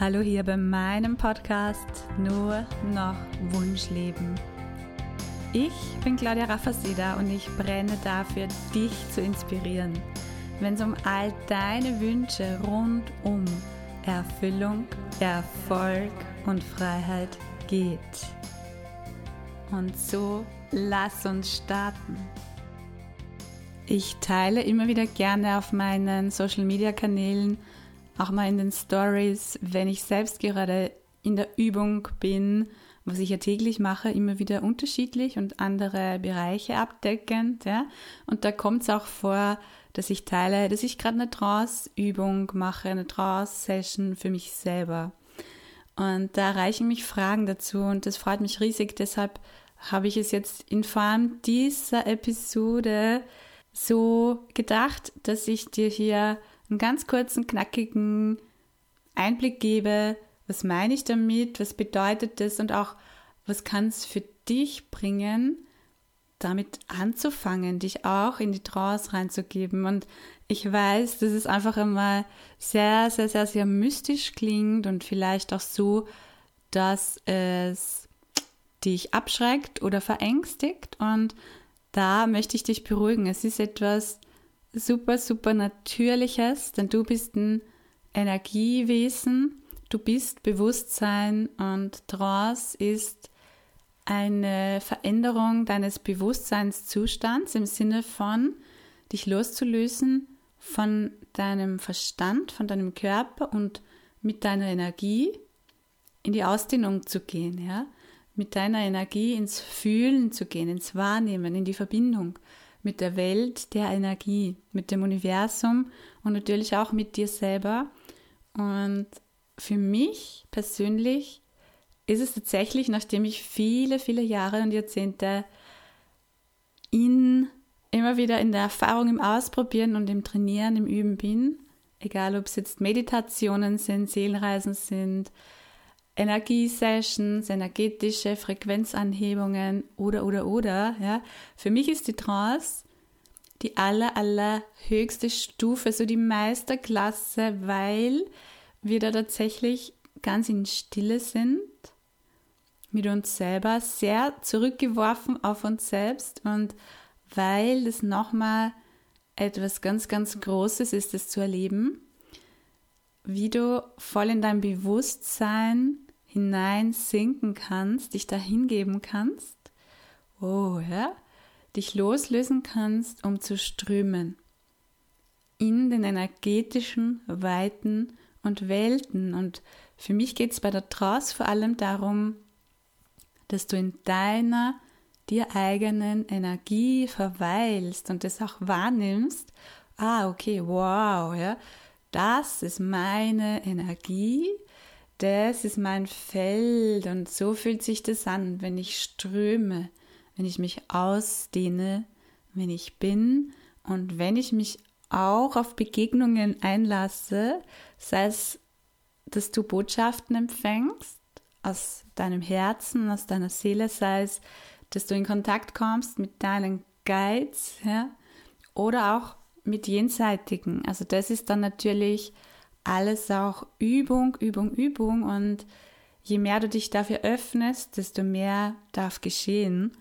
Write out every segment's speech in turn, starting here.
Hallo hier bei meinem Podcast Nur noch Wunschleben. Ich bin Claudia Raffaseda und ich brenne dafür, dich zu inspirieren, wenn es um all deine Wünsche rund um Erfüllung, Erfolg und Freiheit geht. Und so lass uns starten. Ich teile immer wieder gerne auf meinen Social-Media-Kanälen auch mal in den Stories, wenn ich selbst gerade in der Übung bin, was ich ja täglich mache, immer wieder unterschiedlich und andere Bereiche abdeckend. Ja? Und da kommt es auch vor, dass ich teile, dass ich gerade eine Trance-Übung mache, eine Trance-Session für mich selber. Und da erreichen mich Fragen dazu und das freut mich riesig. Deshalb habe ich es jetzt in Form dieser Episode so gedacht, dass ich dir hier einen ganz kurzen, knackigen Einblick gebe, was meine ich damit, was bedeutet das und auch, was kann es für dich bringen, damit anzufangen, dich auch in die Trance reinzugeben. Und ich weiß, dass es einfach einmal sehr, sehr, sehr, sehr mystisch klingt und vielleicht auch so, dass es dich abschreckt oder verängstigt. Und da möchte ich dich beruhigen. Es ist etwas super, super Natürliches, denn du bist ein Energiewesen, du bist Bewusstsein und Trance ist eine Veränderung deines Bewusstseinszustands im Sinne von dich loszulösen von deinem Verstand, von deinem Körper und mit deiner Energie in die Ausdehnung zu gehen, ja? Mit deiner Energie ins Fühlen zu gehen, ins Wahrnehmen, in die Verbindung mit der Welt der Energie, mit dem Universum und natürlich auch mit dir selber. Und für mich persönlich ist es tatsächlich, nachdem ich viele, viele Jahre und Jahrzehnte in immer wieder in der Erfahrung, im Ausprobieren und im Trainieren, im Üben bin, egal ob es jetzt Meditationen sind, Seelenreisen sind, Energiesessions, energetische Frequenzanhebungen oder, oder, oder. Ja. Für mich ist die Trance die aller, aller höchste Stufe, so die Meisterklasse, weil wir da tatsächlich ganz in Stille sind, mit uns selber, sehr zurückgeworfen auf uns selbst und weil das nochmal etwas ganz, ganz Großes ist, das zu erleben, wie du voll in dein Bewusstsein hinein sinken kannst, dich dahin geben kannst. Oh, ja? Dich loslösen kannst, um zu strömen in den energetischen Weiten und Welten. Und für mich geht es bei der Trance vor allem darum, dass du in deiner dir eigenen Energie verweilst und das auch wahrnimmst. Ah, okay, wow, ja, das ist meine Energie. Das ist mein Feld. Und so fühlt sich das an, wenn ich ströme, wenn ich mich ausdehne, wenn ich bin. Und wenn ich mich auch auf Begegnungen einlasse, sei es, dass du Botschaften empfängst aus deinem Herzen, aus deiner Seele, sei es, dass du in Kontakt kommst mit deinen Guides, ja, oder auch mit jenseitigen. Also das ist dann natürlich alles auch Übung, Übung, Übung und je mehr du dich dafür öffnest, desto mehr darf geschehen.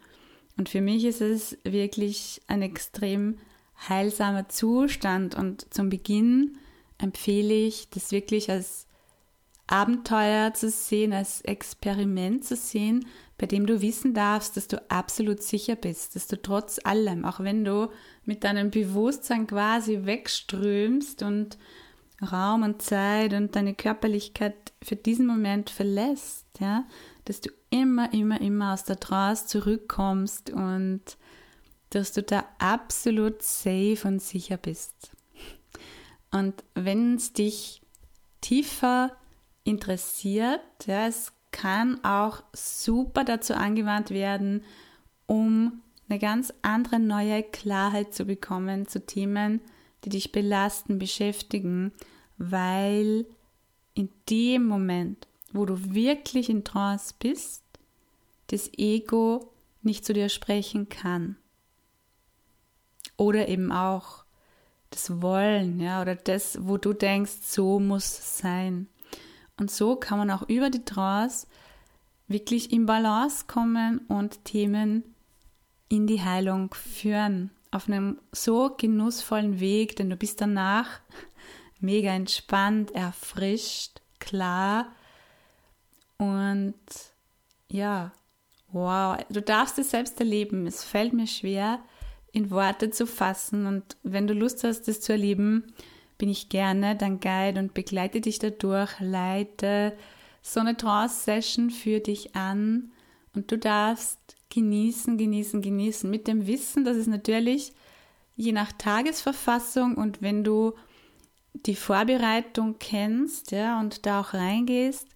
Und für mich ist es wirklich ein extrem heilsamer Zustand und zum Beginn empfehle ich, das wirklich als Abenteuer zu sehen, als Experiment zu sehen, bei dem du wissen darfst, dass du absolut sicher bist, dass du trotz allem, auch wenn du mit deinem Bewusstsein quasi wegströmst und Raum und Zeit und deine Körperlichkeit für diesen Moment verlässt, ja, dass du immer, immer, immer aus der Trance zurückkommst und dass du da absolut safe und sicher bist. Und wenn es dich tiefer interessiert, ja, es kann auch super dazu angewandt werden, um eine ganz andere neue Klarheit zu bekommen zu Themen, die dich belasten, beschäftigen weil in dem Moment, wo du wirklich in Trance bist, das Ego nicht zu dir sprechen kann. Oder eben auch das Wollen, ja, oder das, wo du denkst, so muss es sein. Und so kann man auch über die Trance wirklich in Balance kommen und Themen in die Heilung führen. Auf einem so genussvollen Weg, denn du bist danach mega entspannt, erfrischt, klar und ja, wow, du darfst es selbst erleben. Es fällt mir schwer, in Worte zu fassen und wenn du Lust hast, das zu erleben, bin ich gerne dein Guide und begleite dich dadurch, leite so eine Trance-Session für dich an. Und du darfst genießen, genießen, genießen mit dem Wissen, dass es natürlich je nach Tagesverfassung und wenn du die Vorbereitung kennst, ja, und da auch reingehst,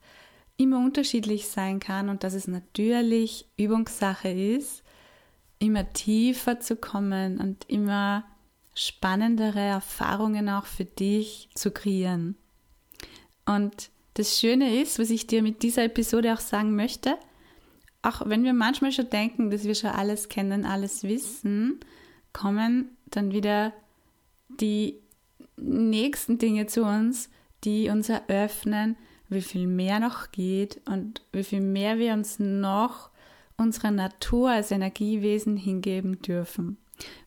immer unterschiedlich sein kann und dass es natürlich Übungssache ist, immer tiefer zu kommen und immer spannendere Erfahrungen auch für dich zu kreieren. Und das Schöne ist, was ich dir mit dieser Episode auch sagen möchte, auch wenn wir manchmal schon denken, dass wir schon alles kennen, alles wissen, kommen dann wieder die nächsten Dinge zu uns, die uns eröffnen, wie viel mehr noch geht und wie viel mehr wir uns noch unserer Natur als Energiewesen hingeben dürfen.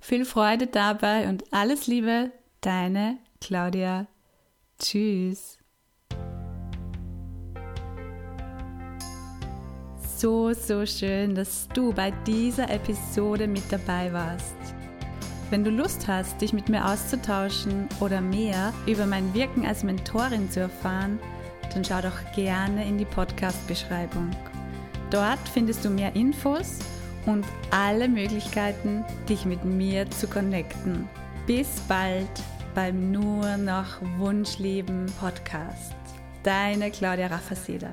Viel Freude dabei und alles Liebe, deine Claudia. Tschüss. So, so schön, dass du bei dieser Episode mit dabei warst. Wenn du Lust hast, dich mit mir auszutauschen oder mehr über mein Wirken als Mentorin zu erfahren, dann schau doch gerne in die Podcast-Beschreibung. Dort findest du mehr Infos und alle Möglichkeiten, dich mit mir zu connecten. Bis bald beim Nur noch Wunschleben Podcast. Deine Claudia Raffaseda.